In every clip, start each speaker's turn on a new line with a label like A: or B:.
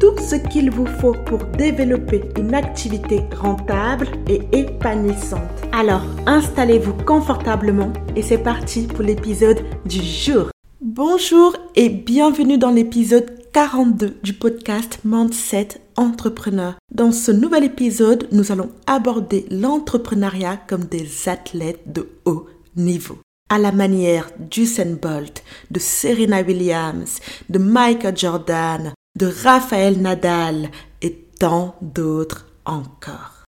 A: tout ce qu'il vous faut pour développer une activité rentable et épanouissante. Alors, installez-vous confortablement et c'est parti pour l'épisode du jour. Bonjour et bienvenue dans l'épisode 42 du podcast Mindset Entrepreneur. Dans ce nouvel épisode, nous allons aborder l'entrepreneuriat comme des athlètes de haut niveau. À la manière d'Usain Bolt, de Serena Williams, de Michael Jordan, de Raphaël Nadal et tant d'autres encore.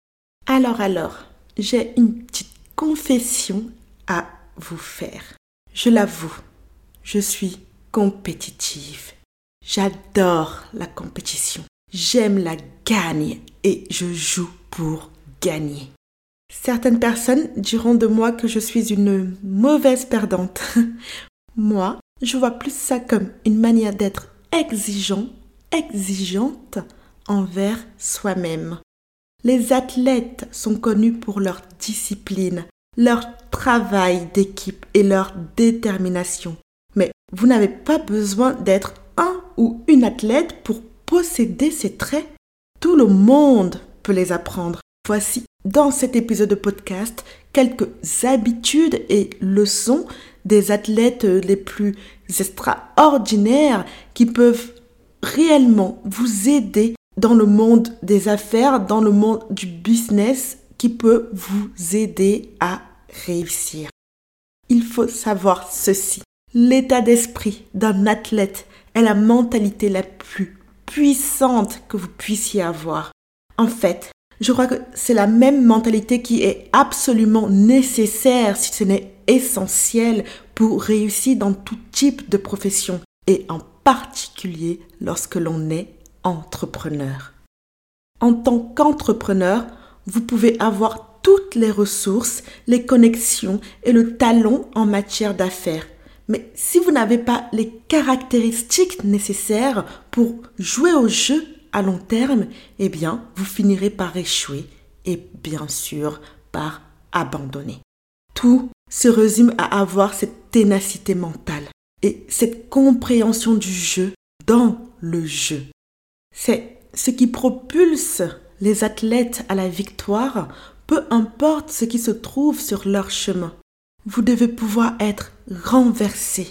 A: Alors alors, j'ai une petite confession à vous faire. Je l'avoue, je suis compétitive. J'adore la compétition. J'aime la gagne et je joue pour gagner. Certaines personnes diront de moi que je suis une mauvaise perdante. moi, je vois plus ça comme une manière d'être exigeant exigeante envers soi-même. Les athlètes sont connus pour leur discipline, leur travail d'équipe et leur détermination. Mais vous n'avez pas besoin d'être un ou une athlète pour posséder ces traits. Tout le monde peut les apprendre. Voici dans cet épisode de podcast quelques habitudes et leçons des athlètes les plus extraordinaires qui peuvent réellement vous aider dans le monde des affaires, dans le monde du business qui peut vous aider à réussir. Il faut savoir ceci. L'état d'esprit d'un athlète est la mentalité la plus puissante que vous puissiez avoir. En fait, je crois que c'est la même mentalité qui est absolument nécessaire, si ce n'est essentiel, pour réussir dans tout type de profession et en particulier lorsque l'on est entrepreneur. En tant qu'entrepreneur, vous pouvez avoir toutes les ressources, les connexions et le talent en matière d'affaires. Mais si vous n'avez pas les caractéristiques nécessaires pour jouer au jeu à long terme, eh bien, vous finirez par échouer et bien sûr par abandonner. Tout se résume à avoir cette ténacité mentale et cette compréhension du jeu dans le jeu. C'est ce qui propulse les athlètes à la victoire, peu importe ce qui se trouve sur leur chemin. Vous devez pouvoir être renversé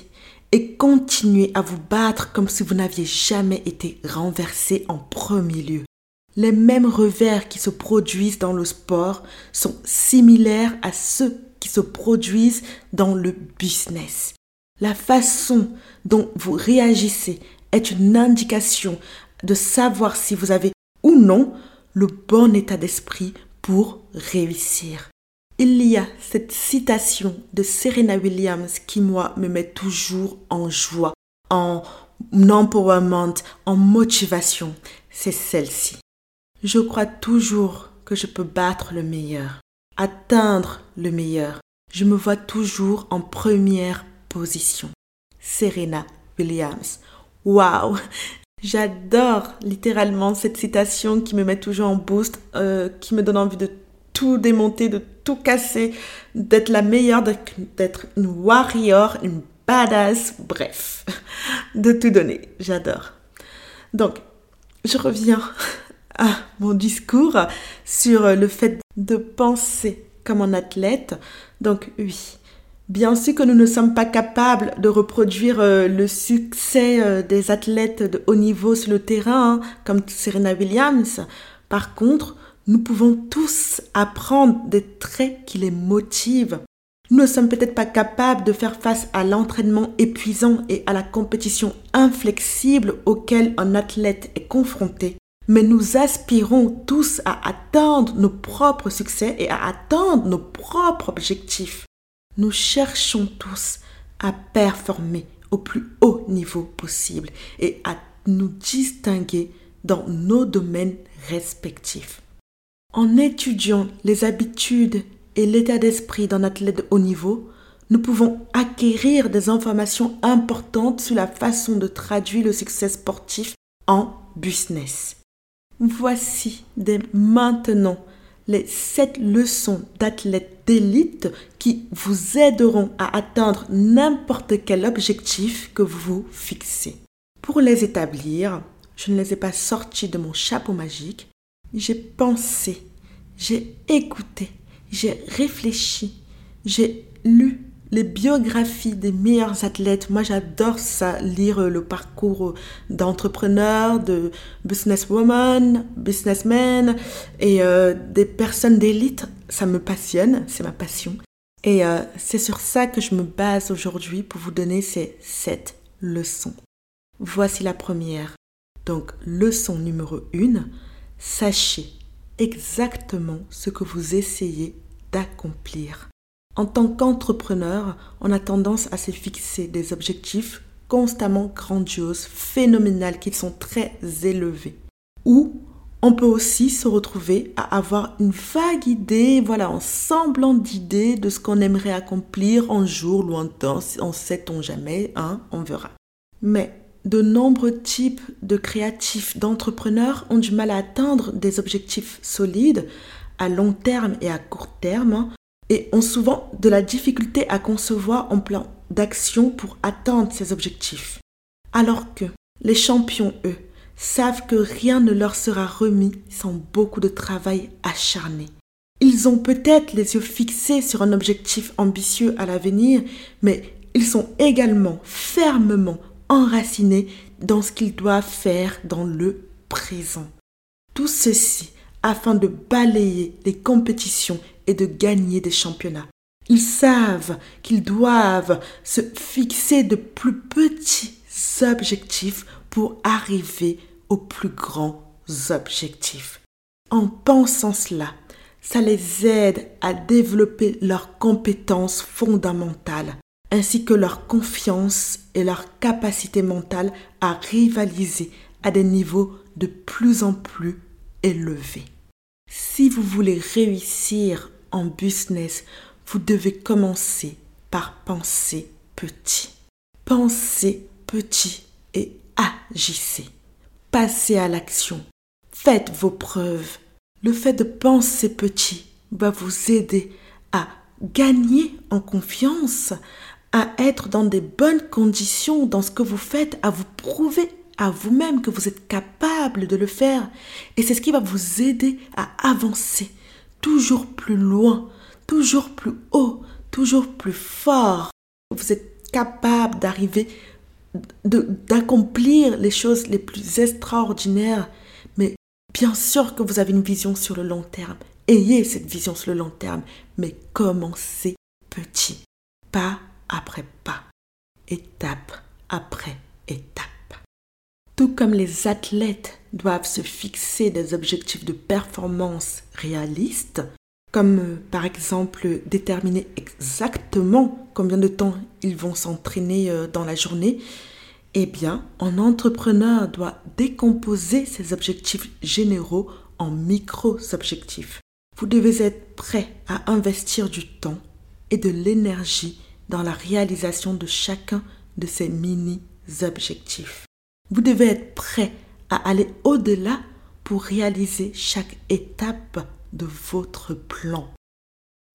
A: et continuer à vous battre comme si vous n'aviez jamais été renversé en premier lieu. Les mêmes revers qui se produisent dans le sport sont similaires à ceux qui se produisent dans le business. La façon dont vous réagissez est une indication de savoir si vous avez ou non le bon état d'esprit pour réussir. Il y a cette citation de Serena Williams qui, moi, me met toujours en joie, en empowerment, en motivation. C'est celle-ci. Je crois toujours que je peux battre le meilleur, atteindre le meilleur. Je me vois toujours en première Serena Williams. Waouh J'adore littéralement cette citation qui me met toujours en boost, euh, qui me donne envie de tout démonter, de tout casser, d'être la meilleure, d'être une warrior, une badass, bref, de tout donner. J'adore. Donc, je reviens à mon discours sur le fait de penser comme un athlète. Donc oui, Bien sûr que nous ne sommes pas capables de reproduire euh, le succès euh, des athlètes de haut niveau sur le terrain, hein, comme Serena Williams. Par contre, nous pouvons tous apprendre des traits qui les motivent. Nous ne sommes peut-être pas capables de faire face à l'entraînement épuisant et à la compétition inflexible auquel un athlète est confronté, mais nous aspirons tous à atteindre nos propres succès et à atteindre nos propres objectifs. Nous cherchons tous à performer au plus haut niveau possible et à nous distinguer dans nos domaines respectifs. En étudiant les habitudes et l'état d'esprit d'un athlète de haut niveau, nous pouvons acquérir des informations importantes sur la façon de traduire le succès sportif en business. Voici dès maintenant les 7 leçons d'athlètes d'élite qui vous aideront à atteindre n'importe quel objectif que vous vous fixez. Pour les établir, je ne les ai pas sortis de mon chapeau magique. J'ai pensé, j'ai écouté, j'ai réfléchi, j'ai lu les biographies des meilleurs athlètes. Moi, j'adore ça, lire le parcours d'entrepreneurs, de businesswoman, businessmen et euh, des personnes d'élite. Ça me passionne, c'est ma passion. Et euh, c'est sur ça que je me base aujourd'hui pour vous donner ces sept leçons. Voici la première. Donc, leçon numéro une, sachez exactement ce que vous essayez d'accomplir. En tant qu'entrepreneur, on a tendance à se fixer des objectifs constamment grandioses, phénoménales, qui sont très élevés. Ou on peut aussi se retrouver à avoir une vague idée, voilà, en semblant d'idée de ce qu'on aimerait accomplir un jour lointain, on sait-on jamais, hein, on verra. Mais de nombreux types de créatifs, d'entrepreneurs ont du mal à atteindre des objectifs solides à long terme et à court terme et ont souvent de la difficulté à concevoir un plan d'action pour atteindre ces objectifs. Alors que les champions, eux, savent que rien ne leur sera remis sans beaucoup de travail acharné. Ils ont peut-être les yeux fixés sur un objectif ambitieux à l'avenir, mais ils sont également fermement enracinés dans ce qu'ils doivent faire dans le présent. Tout ceci afin de balayer les compétitions et de gagner des championnats. Ils savent qu'ils doivent se fixer de plus petits objectifs pour arriver aux plus grands objectifs. En pensant cela, ça les aide à développer leurs compétences fondamentales, ainsi que leur confiance et leur capacité mentale à rivaliser à des niveaux de plus en plus élevés. Si vous voulez réussir en business, vous devez commencer par penser petit. Pensez petit et agissez. Passez à l'action. Faites vos preuves. Le fait de penser petit va vous aider à gagner en confiance, à être dans des bonnes conditions dans ce que vous faites, à vous prouver à vous-même que vous êtes capable de le faire. Et c'est ce qui va vous aider à avancer toujours plus loin, toujours plus haut, toujours plus fort. Vous êtes capable d'arriver, d'accomplir les choses les plus extraordinaires. Mais bien sûr que vous avez une vision sur le long terme. Ayez cette vision sur le long terme, mais commencez petit, pas après pas, étape après étape. Tout comme les athlètes doivent se fixer des objectifs de performance réalistes, comme euh, par exemple déterminer exactement combien de temps ils vont s'entraîner euh, dans la journée, eh bien, un entrepreneur doit décomposer ses objectifs généraux en micro-objectifs. Vous devez être prêt à investir du temps et de l'énergie dans la réalisation de chacun de ces mini-objectifs. Vous devez être prêt à aller au-delà pour réaliser chaque étape de votre plan.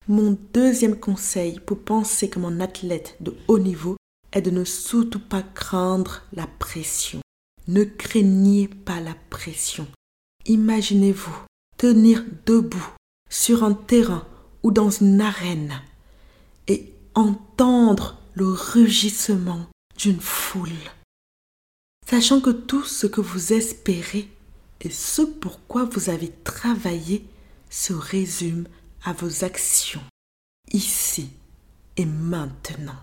A: Mon deuxième conseil pour penser comme un athlète de haut niveau est de ne surtout pas craindre la pression. Ne craignez pas la pression. Imaginez-vous tenir debout sur un terrain ou dans une arène et entendre le rugissement d'une foule sachant que tout ce que vous espérez et ce pourquoi vous avez travaillé se résume à vos actions, ici et maintenant.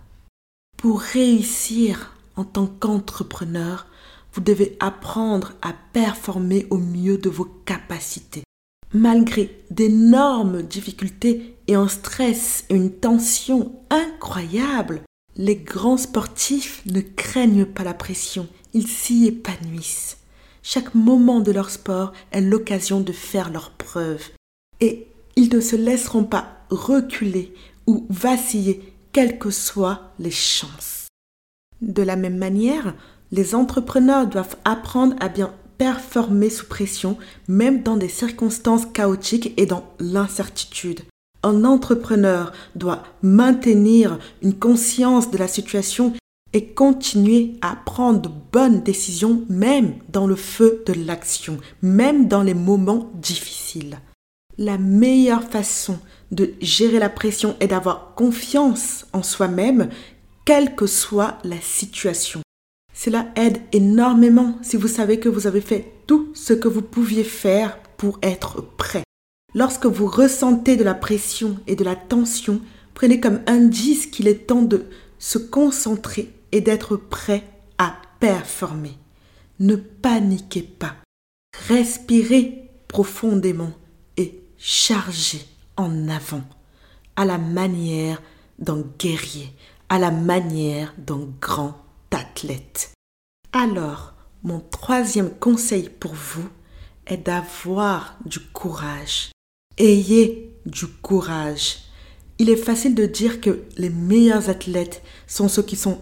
A: Pour réussir en tant qu'entrepreneur, vous devez apprendre à performer au mieux de vos capacités. Malgré d'énormes difficultés et un stress et une tension incroyable, les grands sportifs ne craignent pas la pression ils s'y épanouissent. Chaque moment de leur sport est l'occasion de faire leurs preuves. Et ils ne se laisseront pas reculer ou vaciller, quelles que soient les chances. De la même manière, les entrepreneurs doivent apprendre à bien performer sous pression, même dans des circonstances chaotiques et dans l'incertitude. Un entrepreneur doit maintenir une conscience de la situation et continuer à prendre de bonnes décisions même dans le feu de l'action, même dans les moments difficiles. La meilleure façon de gérer la pression est d'avoir confiance en soi-même, quelle que soit la situation. Cela aide énormément si vous savez que vous avez fait tout ce que vous pouviez faire pour être prêt. Lorsque vous ressentez de la pression et de la tension, prenez comme indice qu'il est temps de se concentrer et d'être prêt à performer. Ne paniquez pas. Respirez profondément et chargez en avant, à la manière d'un guerrier, à la manière d'un grand athlète. Alors, mon troisième conseil pour vous est d'avoir du courage. Ayez du courage. Il est facile de dire que les meilleurs athlètes sont ceux qui sont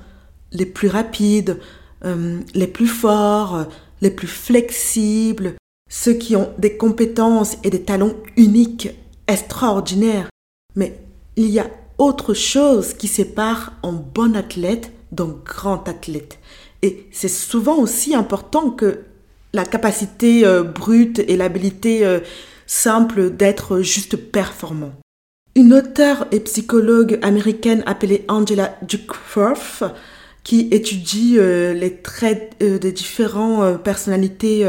A: les plus rapides, euh, les plus forts, les plus flexibles, ceux qui ont des compétences et des talents uniques, extraordinaires. Mais il y a autre chose qui sépare un bon athlète d'un grand athlète. Et c'est souvent aussi important que la capacité euh, brute et l'habilité euh, simple d'être juste performant. Une auteure et psychologue américaine appelée Angela Duckworth, qui étudie euh, les traits des différentes personnalités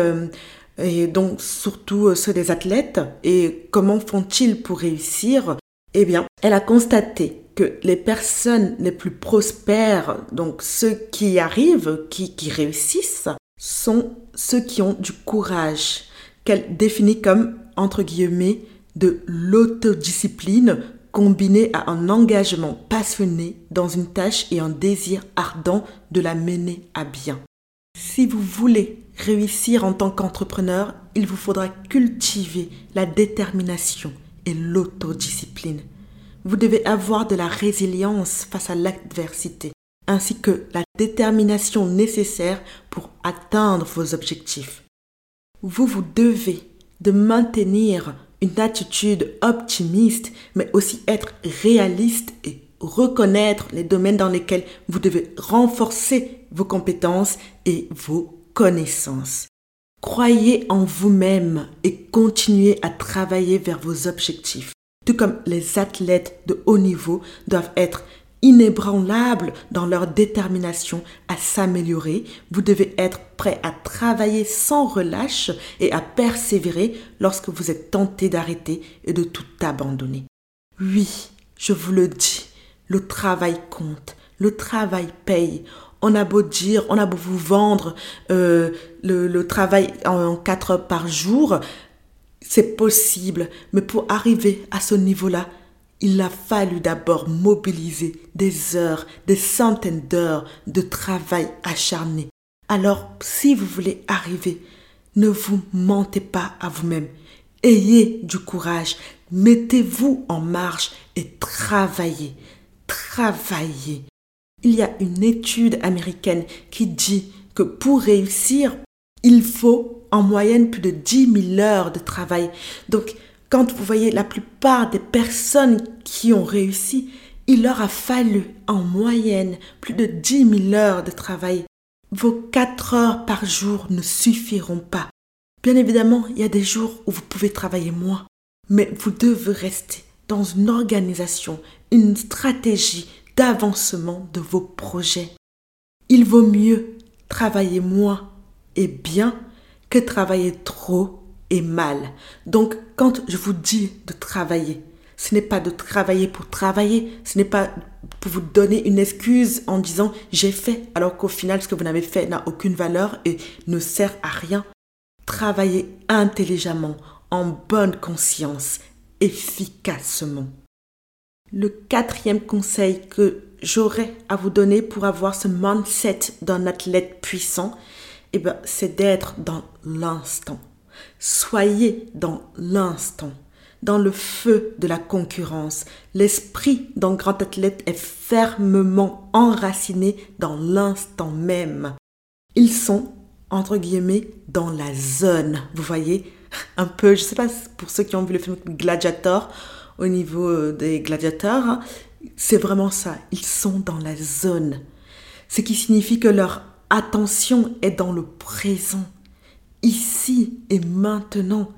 A: et donc surtout ceux des athlètes et comment font-ils pour réussir, eh bien, elle a constaté que les personnes les plus prospères, donc ceux qui arrivent, qui, qui réussissent, sont ceux qui ont du courage, qu'elle définit comme, entre guillemets, de l'autodiscipline combinée à un engagement passionné dans une tâche et un désir ardent de la mener à bien. Si vous voulez réussir en tant qu'entrepreneur, il vous faudra cultiver la détermination et l'autodiscipline. Vous devez avoir de la résilience face à l'adversité, ainsi que la détermination nécessaire pour atteindre vos objectifs. Vous vous devez de maintenir une attitude optimiste, mais aussi être réaliste et reconnaître les domaines dans lesquels vous devez renforcer vos compétences et vos connaissances. Croyez en vous-même et continuez à travailler vers vos objectifs tout comme les athlètes de haut niveau doivent être inébranlables dans leur détermination à s'améliorer, vous devez être prêt à travailler sans relâche et à persévérer lorsque vous êtes tenté d'arrêter et de tout abandonner. Oui, je vous le dis, le travail compte, le travail paye. On a beau dire, on a beau vous vendre euh, le, travail en 4 heures par jour, c'est possible, mais pour arriver à ce niveau-là, il a fallu d'abord mobiliser des heures, des centaines d'heures de travail acharné. Alors, si vous voulez arriver, ne vous mentez pas à vous-même. Ayez du courage, mettez-vous en marche et travaillez. Travaillez. Il y a une étude américaine qui dit que pour réussir, il faut en moyenne plus de 10 000 heures de travail. Donc, quand vous voyez la plupart des personnes qui ont réussi, il leur a fallu en moyenne plus de 10 000 heures de travail. Vos 4 heures par jour ne suffiront pas. Bien évidemment, il y a des jours où vous pouvez travailler moins, mais vous devez rester dans une organisation, une stratégie d'avancement de vos projets. Il vaut mieux travailler moins et bien que travailler trop et mal. Donc, quand je vous dis de travailler, ce n'est pas de travailler pour travailler, ce n'est pas pour vous donner une excuse en disant j'ai fait, alors qu'au final, ce que vous n'avez fait n'a aucune valeur et ne sert à rien. Travaillez intelligemment, en bonne conscience, efficacement. Le quatrième conseil que j'aurais à vous donner pour avoir ce mindset d'un athlète puissant, eh ben, c'est d'être dans l'instant. Soyez dans l'instant, dans le feu de la concurrence. L'esprit d'un grand athlète est fermement enraciné dans l'instant même. Ils sont, entre guillemets, dans la zone. Vous voyez? Un peu, je sais pas pour ceux qui ont vu le film Gladiator, au niveau euh, des gladiateurs, hein, c'est vraiment ça. Ils sont dans la zone. Ce qui signifie que leur attention est dans le présent, ici et maintenant.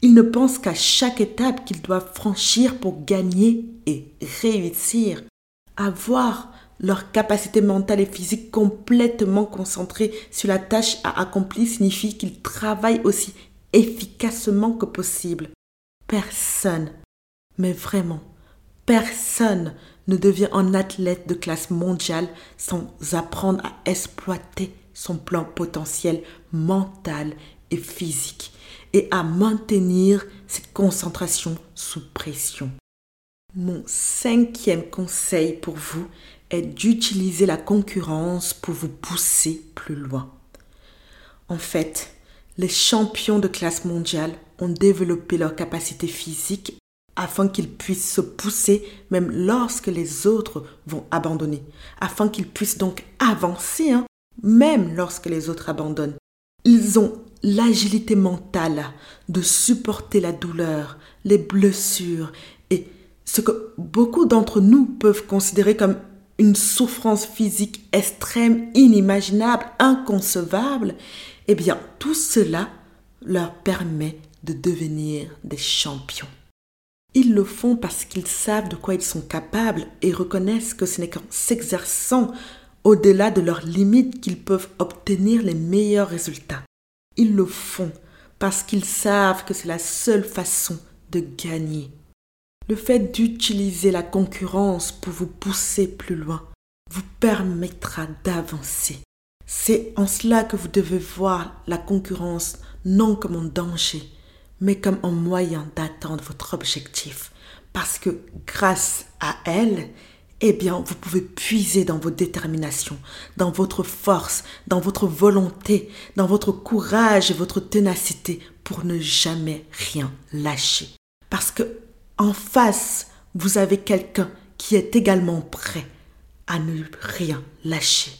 A: Ils ne pensent qu'à chaque étape qu'ils doivent franchir pour gagner et réussir. Avoir leur capacité mentale et physique complètement concentrée sur la tâche à accomplir signifie qu'ils travaillent aussi efficacement que possible. Personne, mais vraiment, personne ne devient un athlète de classe mondiale sans apprendre à exploiter son plan potentiel mental et physique et à maintenir cette concentration sous pression. Mon cinquième conseil pour vous est d'utiliser la concurrence pour vous pousser plus loin. En fait, les champions de classe mondiale ont développé leur capacité physique afin qu'ils puissent se pousser même lorsque les autres vont abandonner, afin qu'ils puissent donc avancer hein, même lorsque les autres abandonnent. Ils ont l'agilité mentale de supporter la douleur, les blessures et ce que beaucoup d'entre nous peuvent considérer comme une souffrance physique extrême, inimaginable, inconcevable, eh bien tout cela leur permet de devenir des champions. Ils le font parce qu'ils savent de quoi ils sont capables et reconnaissent que ce n'est qu'en s'exerçant au-delà de leurs limites qu'ils peuvent obtenir les meilleurs résultats. Ils le font parce qu'ils savent que c'est la seule façon de gagner. Le fait d'utiliser la concurrence pour vous pousser plus loin vous permettra d'avancer. C'est en cela que vous devez voir la concurrence non comme un danger, mais comme un moyen d'atteindre votre objectif. Parce que grâce à elle, eh bien, vous pouvez puiser dans vos déterminations, dans votre force, dans votre volonté, dans votre courage et votre ténacité pour ne jamais rien lâcher. Parce que en face, vous avez quelqu'un qui est également prêt à ne rien lâcher,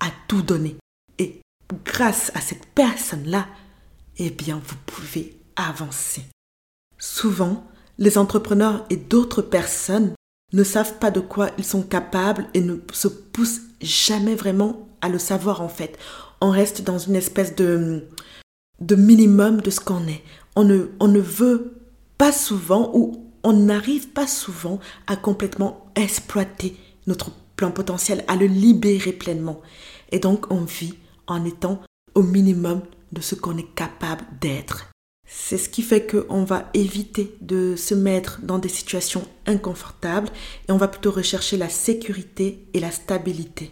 A: à tout donner. Et grâce à cette personne-là, eh bien, vous pouvez avancer. Souvent, les entrepreneurs et d'autres personnes ne savent pas de quoi ils sont capables et ne se poussent jamais vraiment à le savoir en fait. On reste dans une espèce de, de minimum de ce qu'on est. On ne, on ne veut pas souvent ou on n'arrive pas souvent à complètement exploiter notre plan potentiel, à le libérer pleinement. Et donc on vit en étant au minimum de ce qu'on est capable d'être. C'est ce qui fait qu'on va éviter de se mettre dans des situations inconfortables et on va plutôt rechercher la sécurité et la stabilité.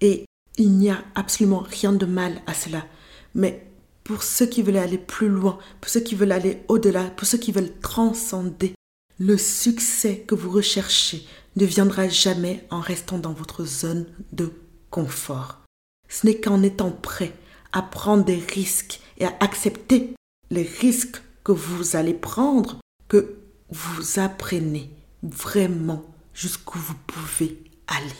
A: Et il n'y a absolument rien de mal à cela. Mais pour ceux qui veulent aller plus loin, pour ceux qui veulent aller au-delà, pour ceux qui veulent transcender, le succès que vous recherchez ne viendra jamais en restant dans votre zone de confort. Ce n'est qu'en étant prêt à prendre des risques et à accepter les risques que vous allez prendre que vous apprenez vraiment jusqu'où vous pouvez aller.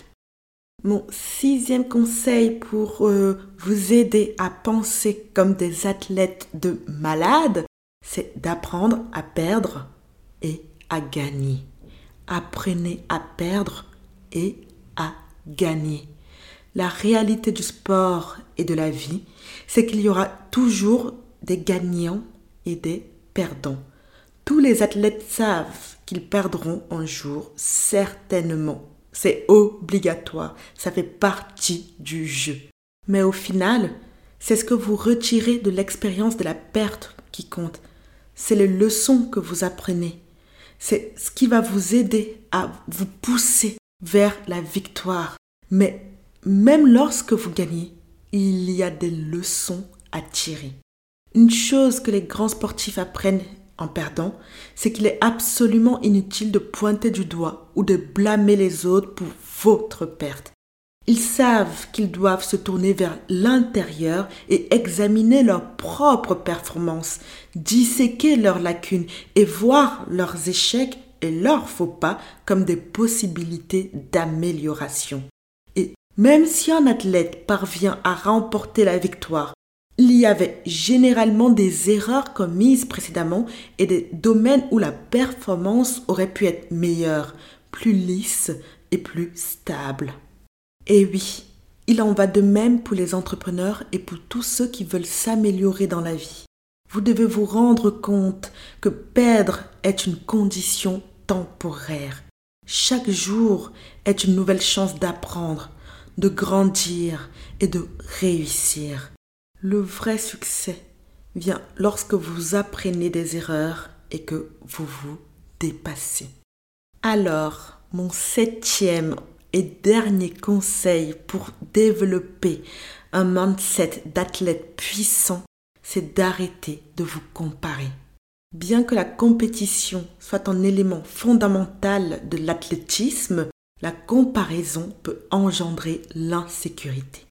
A: Mon sixième conseil pour euh, vous aider à penser comme des athlètes de malades, c'est d'apprendre à perdre et à gagner. Apprenez à perdre et à gagner. La réalité du sport et de la vie, c'est qu'il y aura toujours des gagnants et des perdants. Tous les athlètes savent qu'ils perdront un jour, certainement. C'est obligatoire, ça fait partie du jeu. Mais au final, c'est ce que vous retirez de l'expérience de la perte qui compte. C'est les leçons que vous apprenez. C'est ce qui va vous aider à vous pousser vers la victoire. Mais même lorsque vous gagnez, il y a des leçons à tirer. Une chose que les grands sportifs apprennent en perdant, c'est qu'il est absolument inutile de pointer du doigt ou de blâmer les autres pour votre perte. Ils savent qu'ils doivent se tourner vers l'intérieur et examiner leurs propres performances, disséquer leurs lacunes et voir leurs échecs et leurs faux pas comme des possibilités d'amélioration. Et même si un athlète parvient à remporter la victoire, y avait généralement des erreurs commises précédemment et des domaines où la performance aurait pu être meilleure, plus lisse et plus stable. Et oui, il en va de même pour les entrepreneurs et pour tous ceux qui veulent s'améliorer dans la vie. Vous devez vous rendre compte que perdre est une condition temporaire. Chaque jour est une nouvelle chance d'apprendre, de grandir et de réussir. Le vrai succès vient lorsque vous apprenez des erreurs et que vous vous dépassez. Alors, mon septième et dernier conseil pour développer un mindset d'athlète puissant, c'est d'arrêter de vous comparer. Bien que la compétition soit un élément fondamental de l'athlétisme, la comparaison peut engendrer l'insécurité.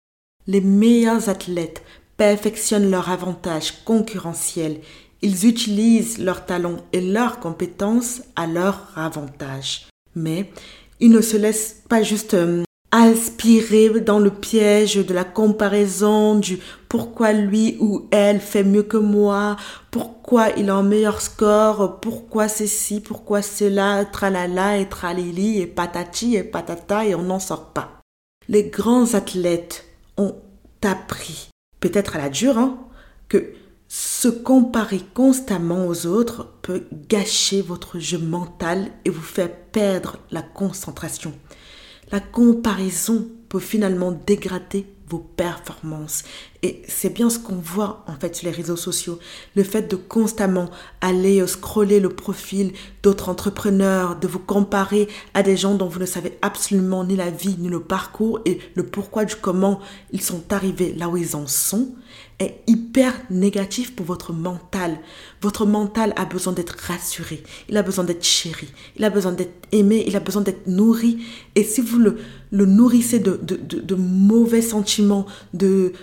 A: Les meilleurs athlètes perfectionnent leur avantage concurrentiel. Ils utilisent leurs talents et leurs compétences à leur avantage. Mais ils ne se laissent pas juste euh, aspirer dans le piège de la comparaison, du pourquoi lui ou elle fait mieux que moi, pourquoi il a un meilleur score, pourquoi c'est ci, pourquoi cela, tralala et tralili et patati et patata et on n'en sort pas. Les grands athlètes ont appris, peut-être à la dure, hein, que se comparer constamment aux autres peut gâcher votre jeu mental et vous faire perdre la concentration. La comparaison peut finalement dégrader vos performances. Et c'est bien ce qu'on voit en fait sur les réseaux sociaux. Le fait de constamment aller euh, scroller le profil d'autres entrepreneurs, de vous comparer à des gens dont vous ne savez absolument ni la vie, ni le parcours et le pourquoi du comment ils sont arrivés là où ils en sont, est hyper négatif pour votre mental. Votre mental a besoin d'être rassuré, il a besoin d'être chéri, il a besoin d'être aimé, il a besoin d'être nourri. Et si vous le, nourrissez de, mauvais sentiments, de,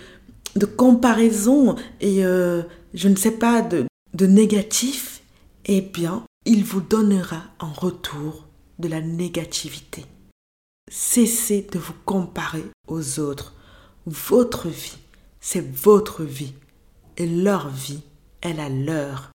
A: de comparaison et euh, je ne sais pas, de, de négatif, eh bien, il vous donnera en retour de la négativité. Cessez de vous comparer aux autres. Votre vie c'est votre vie et leur vie est la leur.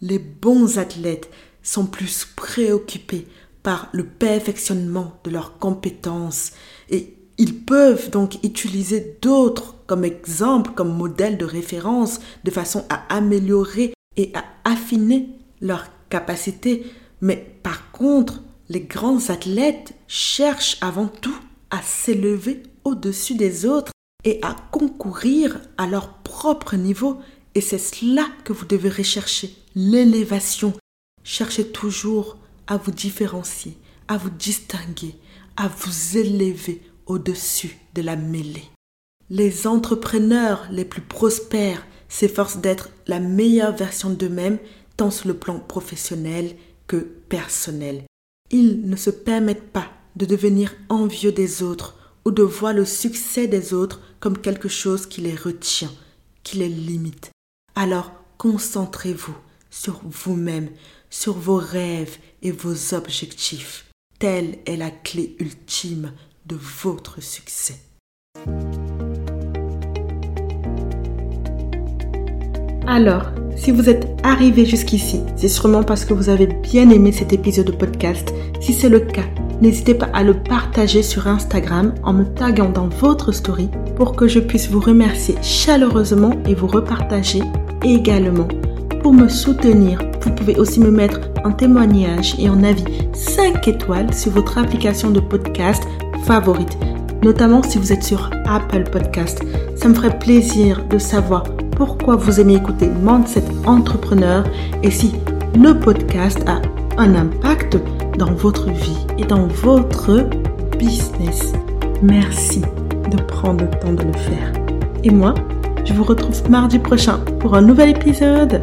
A: Les bons athlètes sont plus préoccupés par le perfectionnement de leurs compétences et ils peuvent donc utiliser d'autres comme exemple, comme modèle de référence de façon à améliorer et à affiner leurs capacités. Mais par contre, les grands athlètes cherchent avant tout à s'élever au-dessus des autres et à concourir à leur propre niveau. Et c'est cela que vous devez rechercher, l'élévation. Cherchez toujours à vous différencier, à vous distinguer, à vous élever au-dessus de la mêlée. Les entrepreneurs les plus prospères s'efforcent d'être la meilleure version d'eux-mêmes, tant sur le plan professionnel que personnel. Ils ne se permettent pas de devenir envieux des autres ou de voir le succès des autres comme quelque chose qui les retient, qui les limite. Alors concentrez-vous sur vous-même, sur vos rêves et vos objectifs. Telle est la clé ultime de votre succès. Alors, si vous êtes arrivé jusqu'ici, c'est sûrement parce que vous avez bien aimé cet épisode de podcast. Si c'est le cas, n'hésitez pas à le partager sur Instagram en me taguant dans votre story pour que je puisse vous remercier chaleureusement et vous repartager également. Pour me soutenir, vous pouvez aussi me mettre un témoignage et un avis 5 étoiles sur votre application de podcast favorite, notamment si vous êtes sur Apple Podcast. Ça me ferait plaisir de savoir pourquoi vous aimez écouter Mindset Entrepreneur et si le podcast a un impact dans votre vie et dans votre business. Merci de prendre le temps de le faire. Et moi, je vous retrouve mardi prochain pour un nouvel épisode.